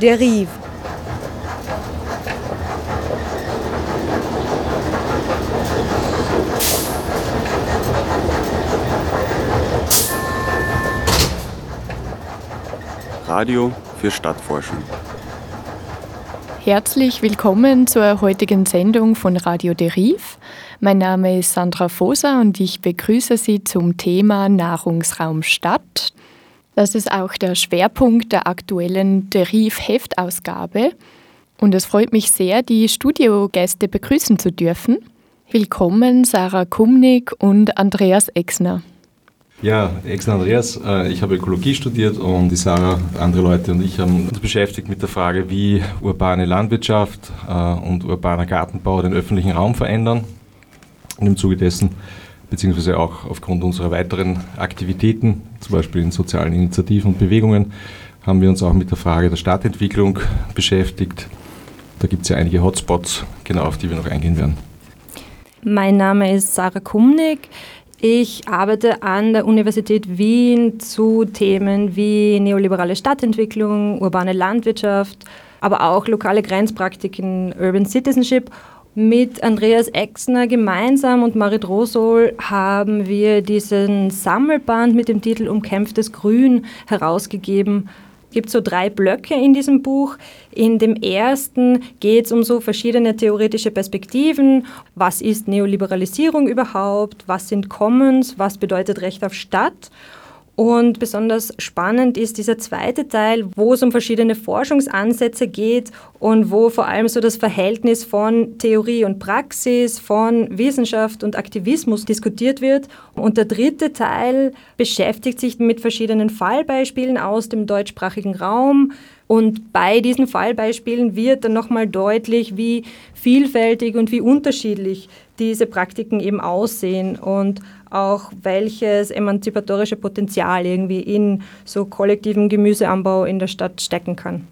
Derive. Radio für Stadtforschung. Herzlich willkommen zur heutigen Sendung von Radio Derive. Mein Name ist Sandra Foser und ich begrüße Sie zum Thema Nahrungsraum Stadt. Das ist auch der Schwerpunkt der aktuellen Deriv-Heftausgabe. Und es freut mich sehr, die Studiogäste begrüßen zu dürfen. Willkommen Sarah Kumnig und Andreas Exner. Ja, Exner Andreas, äh, ich habe Ökologie studiert und die Sarah, andere Leute und ich haben uns beschäftigt mit der Frage, wie urbane Landwirtschaft äh, und urbaner Gartenbau den öffentlichen Raum verändern. Und im Zuge dessen beziehungsweise auch aufgrund unserer weiteren Aktivitäten, zum Beispiel in sozialen Initiativen und Bewegungen, haben wir uns auch mit der Frage der Stadtentwicklung beschäftigt. Da gibt es ja einige Hotspots, genau auf die wir noch eingehen werden. Mein Name ist Sarah Kumnig. Ich arbeite an der Universität Wien zu Themen wie neoliberale Stadtentwicklung, urbane Landwirtschaft, aber auch lokale Grenzpraktiken, Urban Citizenship mit Andreas Exner gemeinsam und Marit Rosol haben wir diesen Sammelband mit dem Titel Umkämpftes Grün herausgegeben. Es gibt so drei Blöcke in diesem Buch. In dem ersten geht es um so verschiedene theoretische Perspektiven. Was ist Neoliberalisierung überhaupt? Was sind Commons? Was bedeutet Recht auf Stadt? Und besonders spannend ist dieser zweite Teil, wo es um verschiedene Forschungsansätze geht und wo vor allem so das Verhältnis von Theorie und Praxis, von Wissenschaft und Aktivismus diskutiert wird. Und der dritte Teil beschäftigt sich mit verschiedenen Fallbeispielen aus dem deutschsprachigen Raum. Und bei diesen Fallbeispielen wird dann nochmal deutlich, wie vielfältig und wie unterschiedlich diese Praktiken eben aussehen und auch welches emanzipatorische Potenzial irgendwie in so kollektiven Gemüseanbau in der Stadt stecken kann.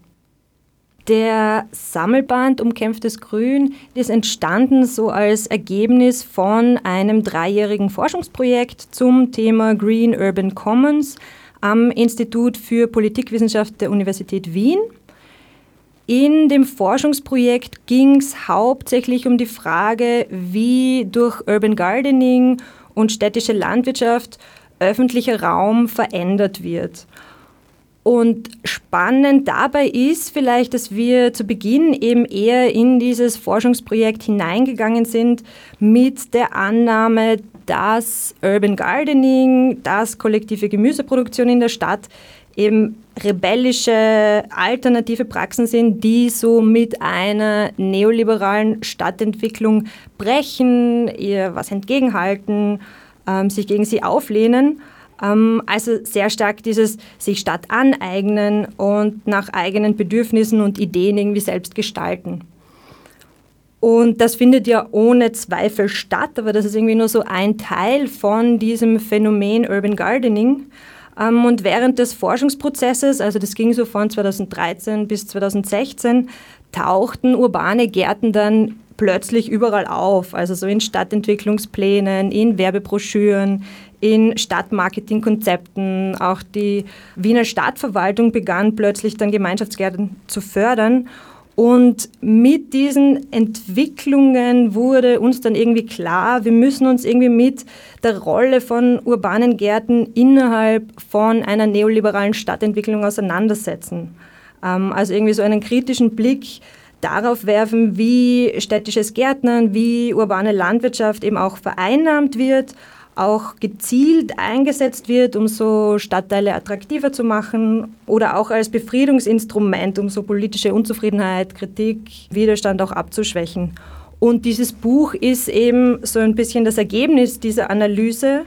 Der Sammelband Umkämpftes Grün ist entstanden so als Ergebnis von einem dreijährigen Forschungsprojekt zum Thema Green Urban Commons am Institut für Politikwissenschaft der Universität Wien. In dem Forschungsprojekt ging es hauptsächlich um die Frage, wie durch Urban Gardening und städtische Landwirtschaft öffentlicher Raum verändert wird. Und spannend dabei ist vielleicht, dass wir zu Beginn eben eher in dieses Forschungsprojekt hineingegangen sind mit der Annahme, dass Urban Gardening, dass kollektive Gemüseproduktion in der Stadt eben rebellische alternative Praxen sind, die so mit einer neoliberalen Stadtentwicklung brechen, ihr was entgegenhalten, ähm, sich gegen sie auflehnen. Ähm, also sehr stark dieses sich Stadt aneignen und nach eigenen Bedürfnissen und Ideen irgendwie selbst gestalten. Und das findet ja ohne Zweifel statt, aber das ist irgendwie nur so ein Teil von diesem Phänomen Urban Gardening. Ähm, und während des Forschungsprozesses, also das ging so von 2013 bis 2016, tauchten urbane Gärten dann plötzlich überall auf, also so in Stadtentwicklungsplänen, in Werbebroschüren, in Stadtmarketingkonzepten. Auch die Wiener Stadtverwaltung begann plötzlich dann Gemeinschaftsgärten zu fördern. Und mit diesen Entwicklungen wurde uns dann irgendwie klar, wir müssen uns irgendwie mit der Rolle von urbanen Gärten innerhalb von einer neoliberalen Stadtentwicklung auseinandersetzen. Ähm, also irgendwie so einen kritischen Blick darauf werfen, wie städtisches Gärtnern, wie urbane Landwirtschaft eben auch vereinnahmt wird auch gezielt eingesetzt wird, um so Stadtteile attraktiver zu machen oder auch als Befriedungsinstrument, um so politische Unzufriedenheit, Kritik, Widerstand auch abzuschwächen. Und dieses Buch ist eben so ein bisschen das Ergebnis dieser Analyse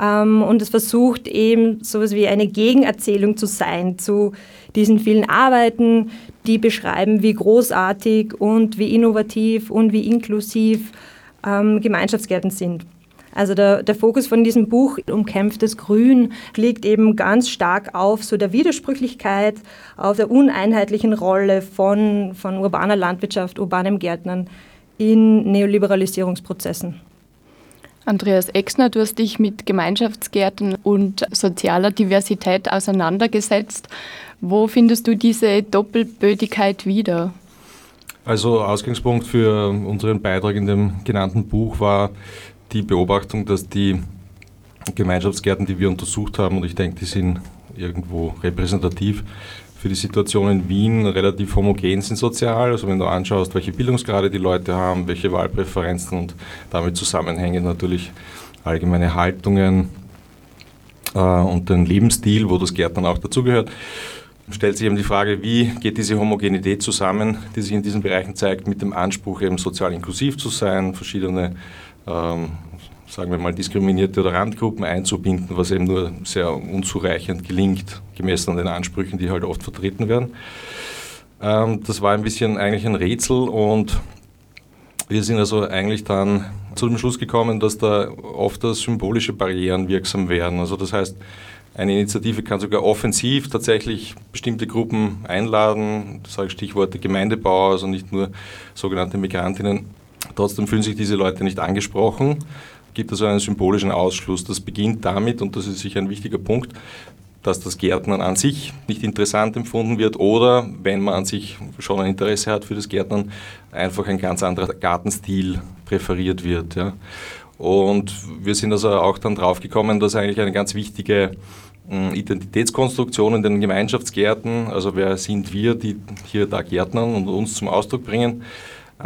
ähm, und es versucht eben so etwas wie eine Gegenerzählung zu sein zu diesen vielen Arbeiten, die beschreiben, wie großartig und wie innovativ und wie inklusiv ähm, Gemeinschaftsgärten sind. Also der, der Fokus von diesem Buch Umkämpftes Grün liegt eben ganz stark auf so der Widersprüchlichkeit, auf der uneinheitlichen Rolle von, von urbaner Landwirtschaft, urbanem Gärtnern in Neoliberalisierungsprozessen. Andreas Exner, du hast dich mit Gemeinschaftsgärten und sozialer Diversität auseinandergesetzt. Wo findest du diese Doppelbödigkeit wieder? Also Ausgangspunkt für unseren Beitrag in dem genannten Buch war die Beobachtung, dass die Gemeinschaftsgärten, die wir untersucht haben, und ich denke, die sind irgendwo repräsentativ für die Situation in Wien, relativ homogen sind sozial. Also wenn du anschaust, welche Bildungsgrade die Leute haben, welche Wahlpräferenzen und damit zusammenhängen natürlich allgemeine Haltungen äh, und den Lebensstil, wo das Gärtnern auch dazugehört stellt sich eben die Frage, wie geht diese Homogenität zusammen, die sich in diesen Bereichen zeigt, mit dem Anspruch, eben sozial inklusiv zu sein, verschiedene, ähm, sagen wir mal, diskriminierte oder Randgruppen einzubinden, was eben nur sehr unzureichend gelingt, gemessen an den Ansprüchen, die halt oft vertreten werden. Ähm, das war ein bisschen eigentlich ein Rätsel und wir sind also eigentlich dann zu dem Schluss gekommen, dass da oft als symbolische Barrieren wirksam werden. Also das heißt, eine Initiative kann sogar offensiv tatsächlich bestimmte Gruppen einladen, das sage Stichworte Gemeindebau, also nicht nur sogenannte Migrantinnen. Trotzdem fühlen sich diese Leute nicht angesprochen, gibt also einen symbolischen Ausschluss. Das beginnt damit, und das ist sicher ein wichtiger Punkt, dass das Gärtnern an sich nicht interessant empfunden wird oder, wenn man an sich schon ein Interesse hat für das Gärtnern, einfach ein ganz anderer Gartenstil präferiert wird. Ja. Und wir sind also auch dann drauf gekommen, dass eigentlich eine ganz wichtige hm, Identitätskonstruktion in den Gemeinschaftsgärten, also wer sind wir, die hier da Gärtnern und uns zum Ausdruck bringen,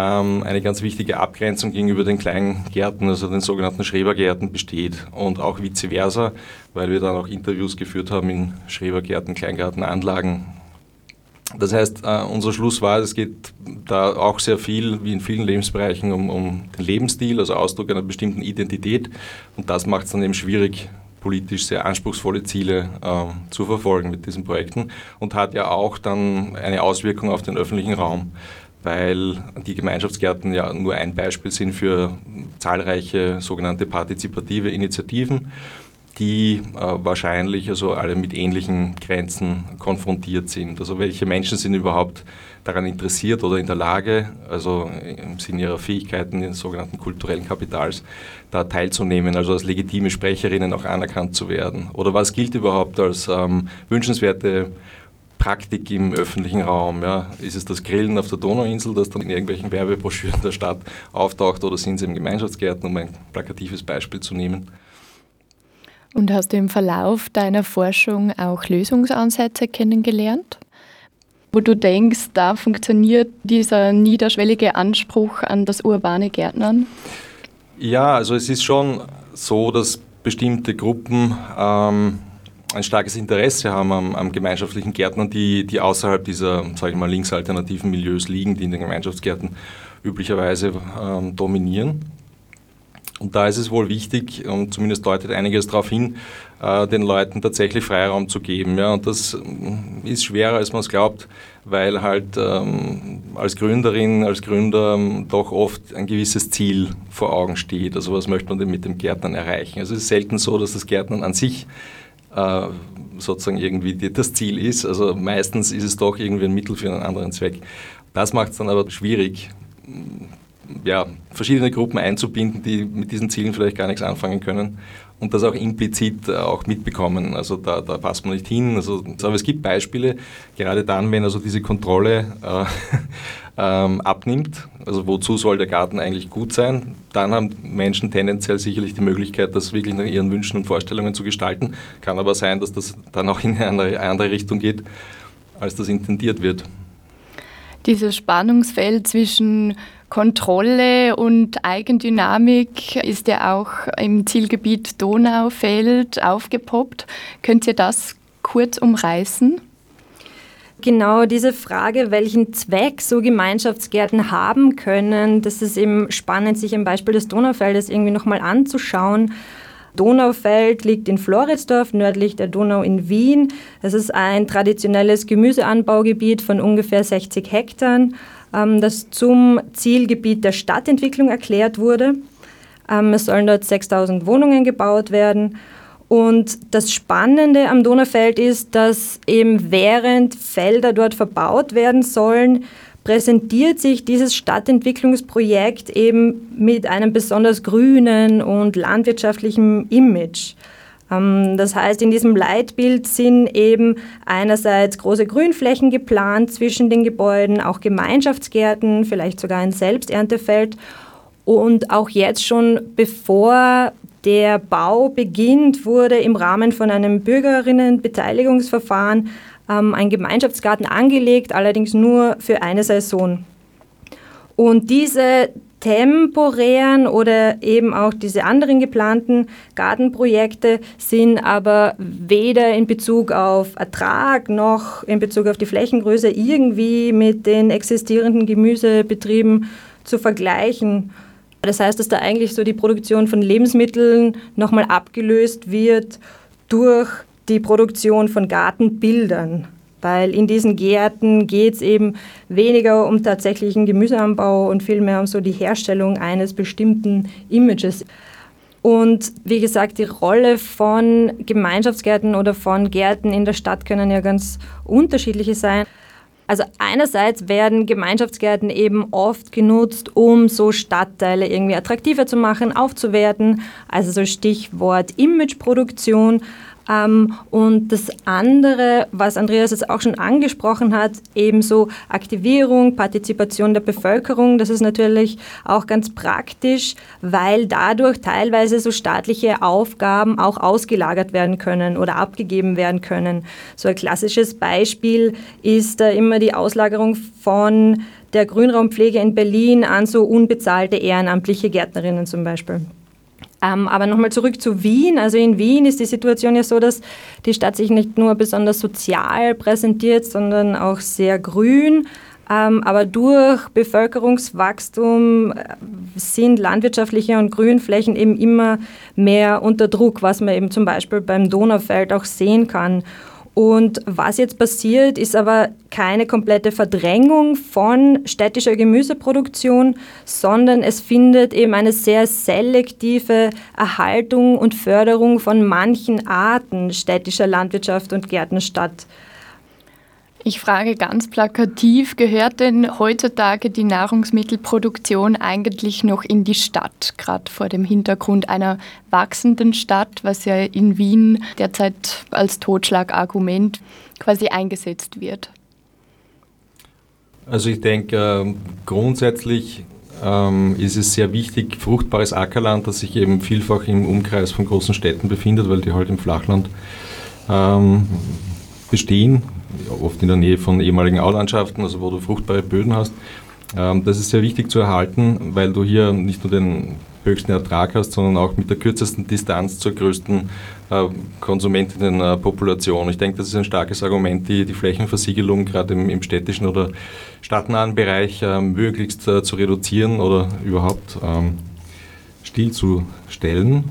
eine ganz wichtige Abgrenzung gegenüber den kleinen Gärten, also den sogenannten Schrebergärten besteht und auch vice versa, weil wir dann auch Interviews geführt haben in Schrebergärten, Kleingartenanlagen das heißt, äh, unser Schluss war, es geht da auch sehr viel, wie in vielen Lebensbereichen, um, um den Lebensstil, also Ausdruck einer bestimmten Identität. Und das macht es dann eben schwierig, politisch sehr anspruchsvolle Ziele äh, zu verfolgen mit diesen Projekten und hat ja auch dann eine Auswirkung auf den öffentlichen Raum, weil die Gemeinschaftsgärten ja nur ein Beispiel sind für zahlreiche sogenannte partizipative Initiativen die äh, wahrscheinlich also alle mit ähnlichen Grenzen konfrontiert sind. Also welche Menschen sind überhaupt daran interessiert oder in der Lage, also im Sinne ihrer Fähigkeiten, des sogenannten kulturellen Kapitals, da teilzunehmen, also als legitime Sprecherinnen auch anerkannt zu werden? Oder was gilt überhaupt als ähm, wünschenswerte Praktik im öffentlichen Raum? Ja? Ist es das Grillen auf der Donauinsel, das dann in irgendwelchen Werbebroschüren der Stadt auftaucht, oder sind es im Gemeinschaftsgärten, um ein plakatives Beispiel zu nehmen? Und hast du im Verlauf deiner Forschung auch Lösungsansätze kennengelernt? Wo du denkst, da funktioniert dieser niederschwellige Anspruch an das urbane Gärtnern? Ja, also es ist schon so, dass bestimmte Gruppen ähm, ein starkes Interesse haben am, am, gemeinschaftlichen Gärtnern, die, die außerhalb dieser, sage ich mal, linksalternativen Milieus liegen, die in den Gemeinschaftsgärten üblicherweise ähm, dominieren. Und da ist es wohl wichtig, und zumindest deutet einiges darauf hin, äh, den Leuten tatsächlich Freiraum zu geben. Ja, und das äh, ist schwerer, als man es glaubt, weil halt ähm, als Gründerin, als Gründer ähm, doch oft ein gewisses Ziel vor Augen steht. Also was möchte man denn mit dem Gärtnern erreichen? Also es ist selten so, dass das Gärtnern an sich äh, sozusagen irgendwie das Ziel ist. Also meistens ist es doch irgendwie ein Mittel für einen anderen Zweck. Das macht es dann aber schwierig, ja, verschiedene Gruppen einzubinden, die mit diesen Zielen vielleicht gar nichts anfangen können und das auch implizit äh, auch mitbekommen. Also da, da passt man nicht hin. Also, aber es gibt Beispiele, gerade dann, wenn also diese Kontrolle äh, ähm, abnimmt, also wozu soll der Garten eigentlich gut sein, dann haben Menschen tendenziell sicherlich die Möglichkeit, das wirklich nach ihren Wünschen und Vorstellungen zu gestalten. Kann aber sein, dass das dann auch in eine andere, andere Richtung geht, als das intendiert wird. Dieses Spannungsfeld zwischen Kontrolle und Eigendynamik ist ja auch im Zielgebiet Donaufeld aufgepoppt. Könnt ihr das kurz umreißen? Genau diese Frage, welchen Zweck so Gemeinschaftsgärten haben können, das ist eben spannend, sich am Beispiel des Donaufeldes irgendwie nochmal anzuschauen. Donaufeld liegt in Floridsdorf, nördlich der Donau in Wien. Es ist ein traditionelles Gemüseanbaugebiet von ungefähr 60 Hektar. Ähm, das zum Zielgebiet der Stadtentwicklung erklärt wurde. Ähm, es sollen dort 6000 Wohnungen gebaut werden. Und das Spannende am Donaufeld ist, dass eben während Felder dort verbaut werden sollen, präsentiert sich dieses Stadtentwicklungsprojekt eben mit einem besonders grünen und landwirtschaftlichen Image. Ähm, das heißt, in diesem Leitbild sind eben einerseits große Grünflächen geplant zwischen den Gebäuden, auch Gemeinschaftsgärten, vielleicht sogar ein Selbsterntefeld. Und auch jetzt schon, bevor der Bau beginnt, wurde im Rahmen von einem Bürgerinnenbeteiligungsverfahren ähm, ein Gemeinschaftsgarten angelegt, allerdings nur für eine Saison. Und diese temporären oder eben auch diese anderen geplanten Gartenprojekte sind aber weder in Bezug auf Ertrag noch in Bezug auf die Flächengröße irgendwie mit den existierenden Gemüsebetrieben zu vergleichen. Das heißt, dass da eigentlich so die Produktion von Lebensmitteln nochmal abgelöst wird durch die Produktion von Gartenbildern weil in diesen Gärten geht es eben weniger um tatsächlichen Gemüseanbau und vielmehr um so die Herstellung eines bestimmten Images. Und wie gesagt, die Rolle von Gemeinschaftsgärten oder von Gärten in der Stadt können ja ganz unterschiedliche sein. Also einerseits werden Gemeinschaftsgärten eben oft genutzt, um so Stadtteile irgendwie attraktiver zu machen, aufzuwerten. Also so Stichwort Imageproduktion. Ähm, und das andere, was Andreas jetzt auch schon angesprochen hat, ebenso Aktivierung, Partizipation der Bevölkerung, das ist natürlich auch ganz praktisch, weil dadurch teilweise so staatliche Aufgaben auch ausgelagert werden können oder abgegeben werden können. So ein klassisches Beispiel ist da immer die Auslagerung von der Grünraumpflege in Berlin an so unbezahlte ehrenamtliche Gärtnerinnen zum Beispiel. Ähm, aber nochmal zurück zu Wien. Also in Wien ist die Situation ja so, dass die Stadt sich nicht nur besonders sozial präsentiert, sondern auch sehr grün. Ähm, aber durch Bevölkerungswachstum äh, sind landwirtschaftliche und Grünflächen eben immer mehr unter Druck, was man eben zum Beispiel beim Donaufeld auch sehen kann. Und was jetzt passiert, ist aber keine komplette Verdrängung von städtischer Gemüseproduktion, sondern es findet eben eine sehr selektive Erhaltung und Förderung von manchen Arten städtischer Landwirtschaft und Gärten statt. Ich frage ganz plakativ, gehört denn heutzutage die Nahrungsmittelproduktion eigentlich noch in die Stadt, gerade vor dem Hintergrund einer wachsenden Stadt, was ja in Wien derzeit als Totschlagargument quasi eingesetzt wird? Also ich denke, ähm, grundsätzlich ähm, ist es sehr wichtig, fruchtbares Ackerland, das sich eben vielfach im Umkreis von großen Städten befindet, weil die halt im Flachland ähm, bestehen oft in der Nähe von ehemaligen Aulandschaften, also wo du fruchtbare Böden hast. Ähm, das ist sehr wichtig zu erhalten, weil du hier nicht nur den höchsten Ertrag hast, sondern auch mit der kürzesten Distanz zur größten äh, Konsumentinnenpopulation. Ich denke, das ist ein starkes Argument, die, die Flächenversiegelung gerade im, im städtischen oder stadtnahen Bereich äh, möglichst äh, zu reduzieren oder überhaupt ähm, stillzustellen.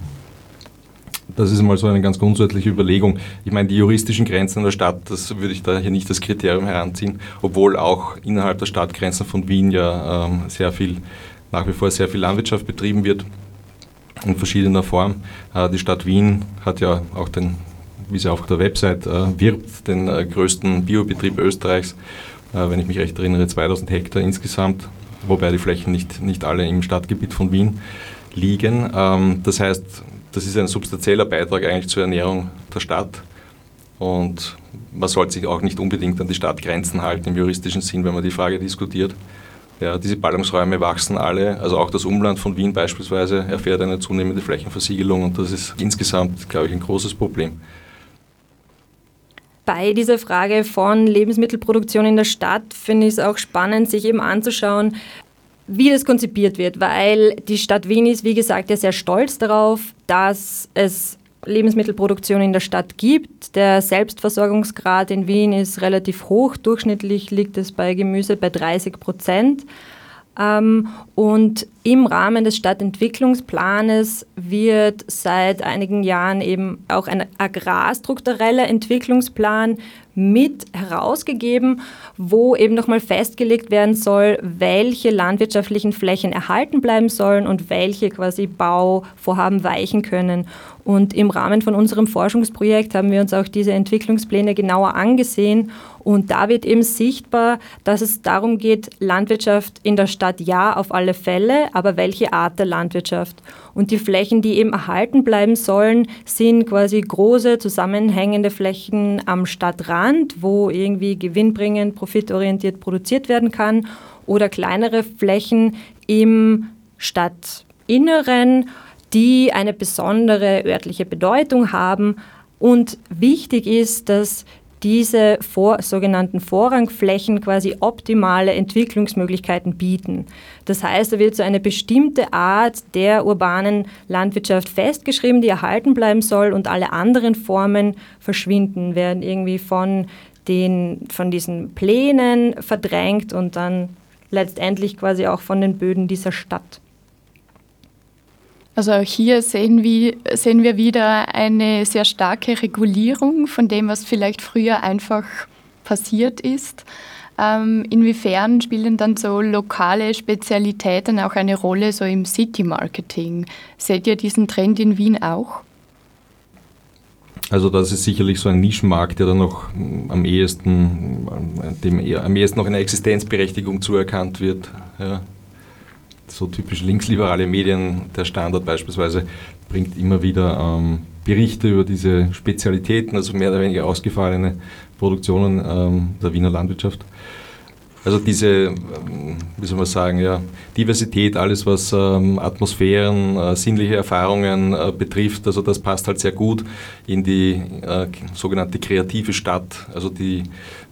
Das ist mal so eine ganz grundsätzliche Überlegung. Ich meine, die juristischen Grenzen der Stadt, das würde ich da hier nicht als Kriterium heranziehen, obwohl auch innerhalb der Stadtgrenzen von Wien ja ähm, sehr viel, nach wie vor sehr viel Landwirtschaft betrieben wird in verschiedener Form. Äh, die Stadt Wien hat ja auch den, wie sie auf der Website äh, wirbt, den äh, größten Biobetrieb Österreichs, äh, wenn ich mich recht erinnere, 2000 Hektar insgesamt, wobei die Flächen nicht, nicht alle im Stadtgebiet von Wien liegen. Ähm, das heißt, das ist ein substanzieller Beitrag eigentlich zur Ernährung der Stadt. Und man sollte sich auch nicht unbedingt an die Stadtgrenzen halten im juristischen Sinn, wenn man die Frage diskutiert. Ja, diese Ballungsräume wachsen alle, also auch das Umland von Wien beispielsweise erfährt eine zunehmende Flächenversiegelung und das ist insgesamt, glaube ich, ein großes Problem. Bei dieser Frage von Lebensmittelproduktion in der Stadt finde ich es auch spannend, sich eben anzuschauen, wie das konzipiert wird, weil die Stadt Wien ist, wie gesagt, ja sehr stolz darauf, dass es Lebensmittelproduktion in der Stadt gibt. Der Selbstversorgungsgrad in Wien ist relativ hoch. Durchschnittlich liegt es bei Gemüse bei 30 Prozent. Ähm, und im Rahmen des Stadtentwicklungsplanes wird seit einigen Jahren eben auch ein agrarstruktureller Entwicklungsplan mit herausgegeben, wo eben nochmal festgelegt werden soll, welche landwirtschaftlichen Flächen erhalten bleiben sollen und welche quasi Bauvorhaben weichen können. Und im Rahmen von unserem Forschungsprojekt haben wir uns auch diese Entwicklungspläne genauer angesehen und da wird eben sichtbar, dass es darum geht, Landwirtschaft in der Stadt ja auf alle Fälle, aber welche Art der Landwirtschaft. Und die Flächen, die eben erhalten bleiben sollen, sind quasi große zusammenhängende Flächen am Stadtrand, wo irgendwie gewinnbringend, profitorientiert produziert werden kann oder kleinere Flächen im Stadtinneren, die eine besondere örtliche Bedeutung haben. Und wichtig ist, dass diese vor, sogenannten Vorrangflächen quasi optimale Entwicklungsmöglichkeiten bieten. Das heißt, da wird so eine bestimmte Art der urbanen Landwirtschaft festgeschrieben, die erhalten bleiben soll und alle anderen Formen verschwinden, werden irgendwie von, den, von diesen Plänen verdrängt und dann letztendlich quasi auch von den Böden dieser Stadt. Also auch hier sehen wir, sehen wir wieder eine sehr starke Regulierung von dem, was vielleicht früher einfach passiert ist. Ähm, inwiefern spielen dann so lokale Spezialitäten auch eine Rolle so im City-Marketing? Seht ihr diesen Trend in Wien auch? Also das ist sicherlich so ein Nischenmarkt, der dann noch am ehesten, dem am ehesten noch eine Existenzberechtigung zuerkannt wird. Ja so typisch linksliberale Medien, der Standard beispielsweise, bringt immer wieder ähm, Berichte über diese Spezialitäten, also mehr oder weniger ausgefallene Produktionen ähm, der Wiener Landwirtschaft. Also diese, ähm, wie soll man sagen, ja, Diversität, alles was ähm, Atmosphären, äh, sinnliche Erfahrungen äh, betrifft, also das passt halt sehr gut in die äh, sogenannte kreative Stadt, also die,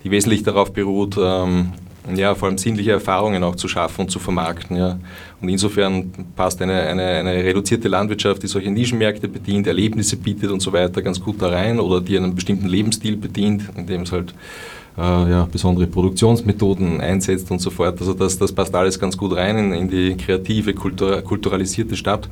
die wesentlich darauf beruht, ähm, ja, vor allem sinnliche Erfahrungen auch zu schaffen und zu vermarkten. Ja. Und insofern passt eine, eine, eine reduzierte Landwirtschaft, die solche Nischenmärkte bedient, Erlebnisse bietet und so weiter, ganz gut da rein oder die einen bestimmten Lebensstil bedient, indem es halt äh, ja, besondere Produktionsmethoden einsetzt und so fort. Also das, das passt alles ganz gut rein in, in die kreative, kultur, kulturalisierte Stadt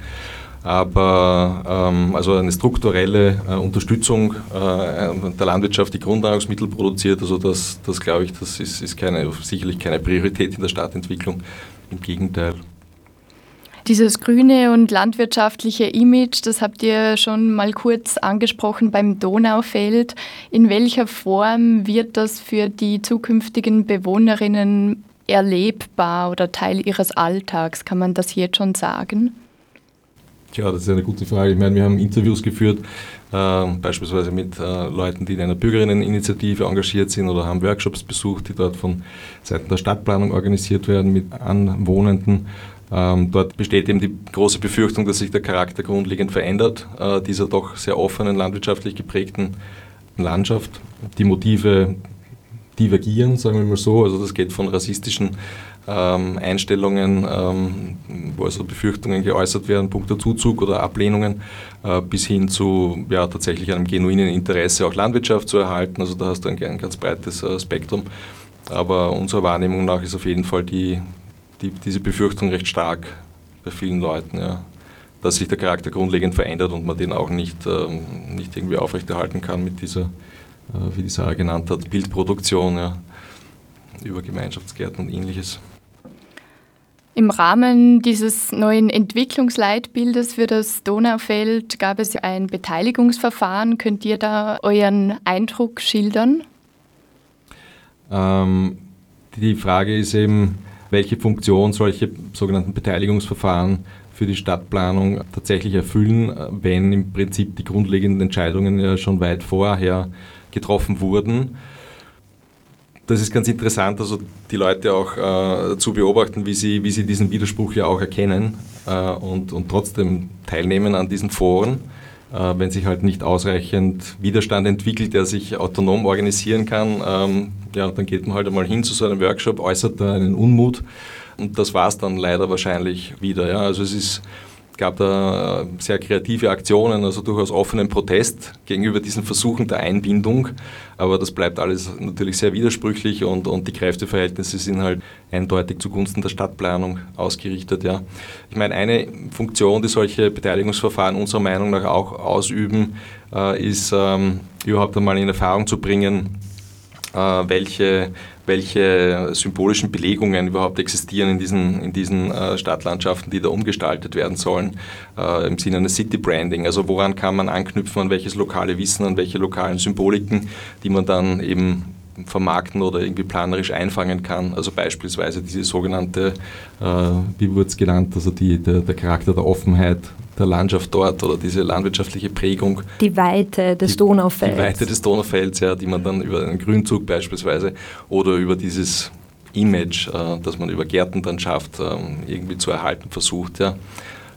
aber ähm, also eine strukturelle äh, Unterstützung äh, der Landwirtschaft, die Grundnahrungsmittel produziert, also das, das glaube ich, das ist, ist keine, sicherlich keine Priorität in der Stadtentwicklung. Im Gegenteil. Dieses grüne und landwirtschaftliche Image, das habt ihr schon mal kurz angesprochen beim Donaufeld. In welcher Form wird das für die zukünftigen Bewohnerinnen erlebbar oder Teil ihres Alltags? Kann man das jetzt schon sagen? Tja, das ist eine gute Frage. Ich meine, wir haben Interviews geführt, äh, beispielsweise mit äh, Leuten, die in einer Bürgerinneninitiative engagiert sind oder haben Workshops besucht, die dort von Seiten der Stadtplanung organisiert werden mit Anwohnenden. Ähm, dort besteht eben die große Befürchtung, dass sich der Charakter grundlegend verändert, äh, dieser doch sehr offenen, landwirtschaftlich geprägten Landschaft. Die Motive divergieren, sagen wir mal so. Also das geht von rassistischen ähm, Einstellungen, ähm, wo also Befürchtungen geäußert werden, punkto Zuzug oder Ablehnungen, äh, bis hin zu ja, tatsächlich einem genuinen Interesse, auch Landwirtschaft zu erhalten. Also da hast du ein, ein ganz breites äh, Spektrum. Aber unserer Wahrnehmung nach ist auf jeden Fall die, die, diese Befürchtung recht stark bei vielen Leuten, ja, dass sich der Charakter grundlegend verändert und man den auch nicht, ähm, nicht irgendwie aufrechterhalten kann mit dieser, äh, wie die Sarah genannt hat, Bildproduktion ja, über Gemeinschaftsgärten und ähnliches. Im Rahmen dieses neuen Entwicklungsleitbildes für das Donaufeld gab es ein Beteiligungsverfahren. Könnt ihr da euren Eindruck schildern? Ähm, die Frage ist eben, welche Funktion solche sogenannten Beteiligungsverfahren für die Stadtplanung tatsächlich erfüllen, wenn im Prinzip die grundlegenden Entscheidungen ja schon weit vorher getroffen wurden das ist ganz interessant, also die Leute auch äh, zu beobachten, wie sie, wie sie diesen Widerspruch ja auch erkennen äh, und, und trotzdem teilnehmen an diesen Foren. Äh, wenn sich halt nicht ausreichend Widerstand entwickelt, der sich autonom organisieren kann, ähm, ja, dann geht man halt einmal hin zu so einem Workshop, äußert da einen Unmut und das war es dann leider wahrscheinlich wieder. Ja. Also es ist gab da sehr kreative Aktionen, also durchaus offenen Protest gegenüber diesen Versuchen der Einbindung. Aber das bleibt alles natürlich sehr widersprüchlich und, und die Kräfteverhältnisse sind halt eindeutig zugunsten der Stadtplanung ausgerichtet. Ja. Ich meine, eine Funktion, die solche Beteiligungsverfahren unserer Meinung nach auch ausüben, äh, ist ähm, überhaupt einmal in Erfahrung zu bringen, äh, welche welche symbolischen Belegungen überhaupt existieren in diesen, in diesen äh, Stadtlandschaften, die da umgestaltet werden sollen, äh, im Sinne eines City Branding. Also woran kann man anknüpfen, an welches lokale Wissen, an welche lokalen Symboliken, die man dann eben vermarkten oder irgendwie planerisch einfangen kann. Also beispielsweise diese sogenannte, äh, wie wurde es genannt, also die, der, der Charakter der Offenheit der Landschaft dort oder diese landwirtschaftliche Prägung. Die Weite des die, Donaufelds. Die Weite des Donaufelds, ja, die man dann über einen Grünzug beispielsweise oder über dieses Image, äh, das man über Gärten dann schafft, äh, irgendwie zu erhalten versucht, ja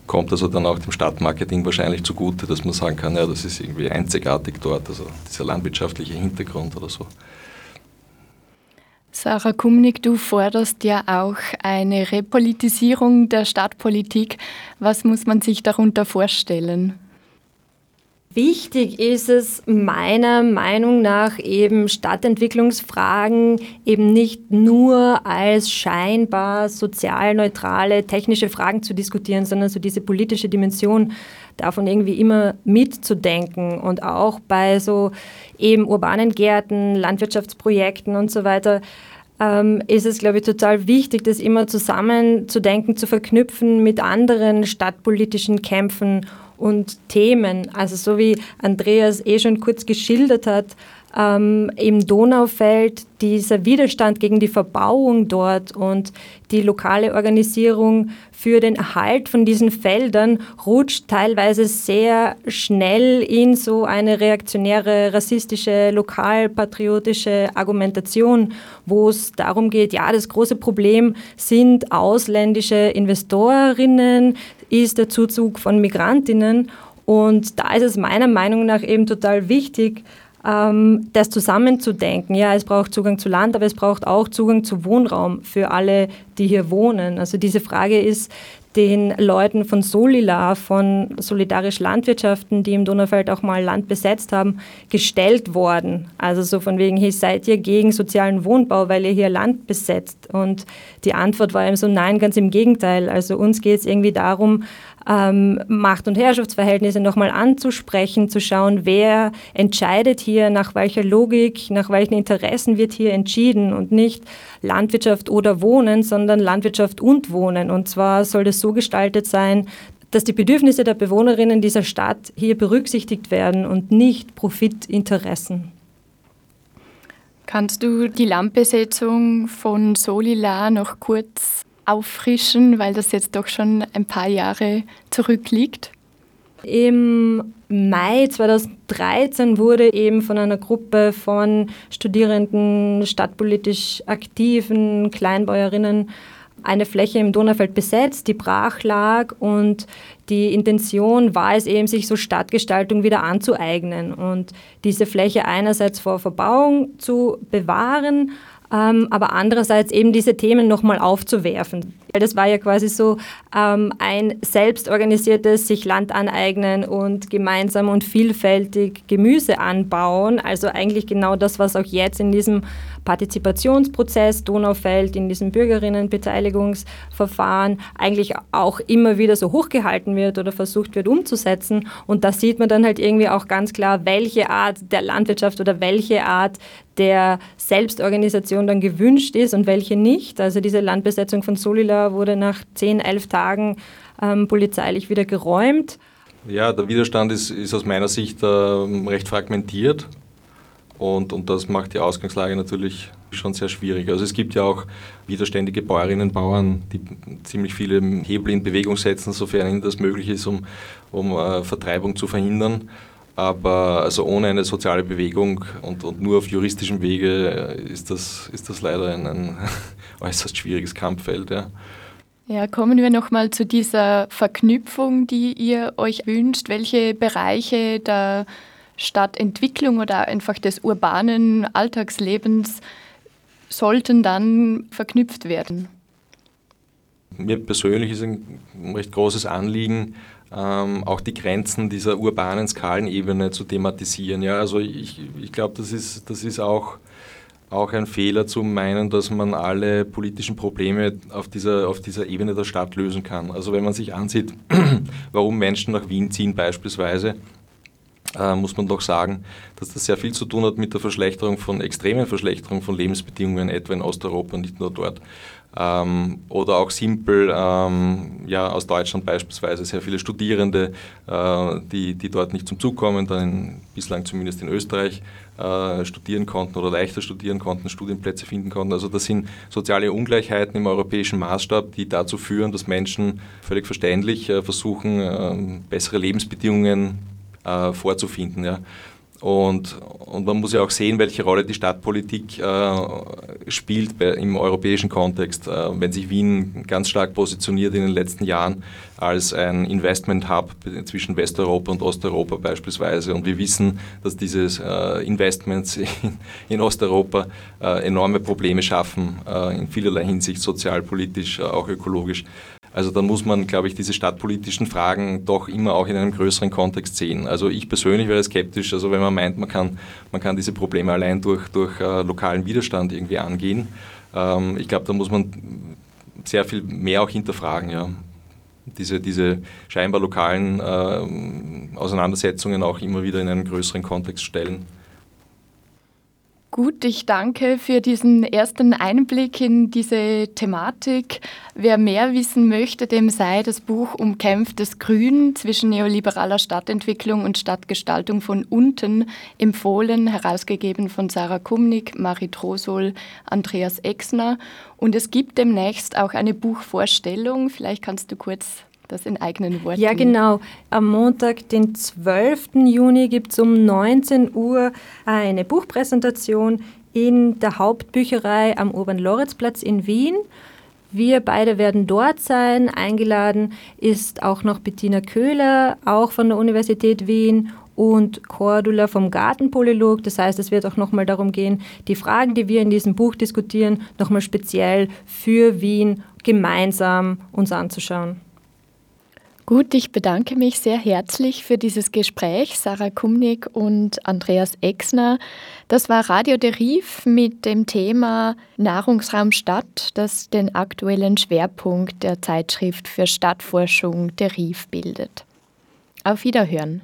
kommt also dann auch dem Stadtmarketing wahrscheinlich zugute, dass man sagen kann, ja, das ist irgendwie einzigartig dort, also dieser landwirtschaftliche Hintergrund oder so. Sarah Kumnick, du forderst ja auch eine Repolitisierung der Stadtpolitik. Was muss man sich darunter vorstellen? Wichtig ist es meiner Meinung nach eben Stadtentwicklungsfragen eben nicht nur als scheinbar sozial neutrale technische Fragen zu diskutieren, sondern so diese politische Dimension davon irgendwie immer mitzudenken und auch bei so eben urbanen Gärten, Landwirtschaftsprojekten und so weiter ähm, ist es, glaube ich, total wichtig, das immer zusammenzudenken, zu verknüpfen mit anderen stadtpolitischen Kämpfen und Themen. Also so wie Andreas eh schon kurz geschildert hat, ähm, im Donaufeld dieser Widerstand gegen die Verbauung dort und die lokale Organisierung für den Erhalt von diesen Feldern rutscht teilweise sehr schnell in so eine reaktionäre, rassistische, lokalpatriotische Argumentation, wo es darum geht, ja, das große Problem sind ausländische Investorinnen, ist der Zuzug von Migrantinnen. Und da ist es meiner Meinung nach eben total wichtig, das zusammenzudenken. Ja, es braucht Zugang zu Land, aber es braucht auch Zugang zu Wohnraum für alle, die hier wohnen. Also diese Frage ist den Leuten von Solila, von Solidarisch Landwirtschaften, die im Donaufeld auch mal Land besetzt haben, gestellt worden. Also so von wegen, hey, seid ihr gegen sozialen Wohnbau, weil ihr hier Land besetzt? Und die Antwort war eben so, nein, ganz im Gegenteil. Also uns geht es irgendwie darum, ähm, Macht- und Herrschaftsverhältnisse nochmal anzusprechen, zu schauen, wer entscheidet hier, nach welcher Logik, nach welchen Interessen wird hier entschieden und nicht Landwirtschaft oder Wohnen, sondern Landwirtschaft und Wohnen. Und zwar soll das so gestaltet sein, dass die Bedürfnisse der Bewohnerinnen dieser Stadt hier berücksichtigt werden und nicht Profitinteressen. Kannst du die Landbesetzung von Solila noch kurz auffrischen, weil das jetzt doch schon ein paar Jahre zurückliegt? Im Mai 2013 wurde eben von einer Gruppe von Studierenden, stadtpolitisch aktiven Kleinbäuerinnen eine Fläche im Donaufeld besetzt, die brach lag und die Intention war es eben, sich so Stadtgestaltung wieder anzueignen und diese Fläche einerseits vor Verbauung zu bewahren, aber andererseits eben diese Themen nochmal aufzuwerfen. Das war ja quasi so ähm, ein selbstorganisiertes sich Land aneignen und gemeinsam und vielfältig Gemüse anbauen. Also eigentlich genau das, was auch jetzt in diesem Partizipationsprozess Donaufeld, in diesem Bürgerinnenbeteiligungsverfahren eigentlich auch immer wieder so hochgehalten wird oder versucht wird umzusetzen. Und da sieht man dann halt irgendwie auch ganz klar, welche Art der Landwirtschaft oder welche Art der Selbstorganisation dann gewünscht ist und welche nicht. Also diese Landbesetzung von Solila wurde nach 10, 11 Tagen ähm, polizeilich wieder geräumt. Ja, der Widerstand ist, ist aus meiner Sicht äh, recht fragmentiert und, und das macht die Ausgangslage natürlich schon sehr schwierig. Also es gibt ja auch widerständige Bäuerinnen und Bauern, die ziemlich viele Hebel in Bewegung setzen, sofern ihnen das möglich ist, um, um äh, Vertreibung zu verhindern. Aber also ohne eine soziale Bewegung und, und nur auf juristischem Wege äh, ist das, ist das leider ein, ein äußerst schwieriges Kampffeld. Ja. Ja, kommen wir nochmal zu dieser Verknüpfung, die ihr euch wünscht. Welche Bereiche der Stadtentwicklung oder einfach des urbanen Alltagslebens sollten dann verknüpft werden? Mir persönlich ist ein recht großes Anliegen, ähm, auch die Grenzen dieser urbanen Skalenebene zu thematisieren. Ja, also ich, ich glaube, das ist, das ist auch, auch ein Fehler zu meinen, dass man alle politischen Probleme auf dieser, auf dieser Ebene der Stadt lösen kann. Also wenn man sich ansieht, warum Menschen nach Wien ziehen beispielsweise, äh, muss man doch sagen, dass das sehr viel zu tun hat mit der Verschlechterung von extremen Verschlechterung von Lebensbedingungen, etwa in Osteuropa, nicht nur dort. Ähm, oder auch simpel, ähm, ja, aus Deutschland beispielsweise, sehr viele Studierende, äh, die, die dort nicht zum Zug kommen, dann bislang zumindest in Österreich äh, studieren konnten oder leichter studieren konnten, Studienplätze finden konnten. Also das sind soziale Ungleichheiten im europäischen Maßstab, die dazu führen, dass Menschen völlig verständlich äh, versuchen, ähm, bessere Lebensbedingungen äh, vorzufinden. Und, und man muss ja auch sehen, welche Rolle die Stadtpolitik äh, spielt bei, im europäischen Kontext. Äh, wenn sich Wien ganz stark positioniert in den letzten Jahren als ein Investment-Hub zwischen Westeuropa und Osteuropa beispielsweise. Und wir wissen, dass diese äh, Investments in, in Osteuropa äh, enorme Probleme schaffen, äh, in vielerlei Hinsicht, sozial, politisch, äh, auch ökologisch. Also dann muss man, glaube ich, diese stadtpolitischen Fragen doch immer auch in einem größeren Kontext sehen. Also ich persönlich wäre skeptisch, also wenn man meint, man kann, man kann diese Probleme allein durch, durch äh, lokalen Widerstand irgendwie angehen. Ähm, ich glaube, da muss man sehr viel mehr auch hinterfragen, ja. Diese, diese scheinbar lokalen äh, Auseinandersetzungen auch immer wieder in einen größeren Kontext stellen. Gut, ich danke für diesen ersten Einblick in diese Thematik. Wer mehr wissen möchte, dem sei das Buch Umkämpftes Grün zwischen neoliberaler Stadtentwicklung und Stadtgestaltung von unten empfohlen, herausgegeben von Sarah Kumnick, Marit Rosol, Andreas Exner. Und es gibt demnächst auch eine Buchvorstellung. Vielleicht kannst du kurz das in eigenen Worten. Ja, genau. Am Montag, den 12. Juni, gibt es um 19 Uhr eine Buchpräsentation in der Hauptbücherei am Urban-Loritz-Platz in Wien. Wir beide werden dort sein. Eingeladen ist auch noch Bettina Köhler, auch von der Universität Wien und Cordula vom Gartenpolylog. Das heißt, es wird auch nochmal darum gehen, die Fragen, die wir in diesem Buch diskutieren, nochmal speziell für Wien gemeinsam uns anzuschauen. Gut, ich bedanke mich sehr herzlich für dieses Gespräch, Sarah Kumnick und Andreas Exner. Das war Radio Deriv mit dem Thema Nahrungsraum Stadt, das den aktuellen Schwerpunkt der Zeitschrift für Stadtforschung Deriv bildet. Auf Wiederhören.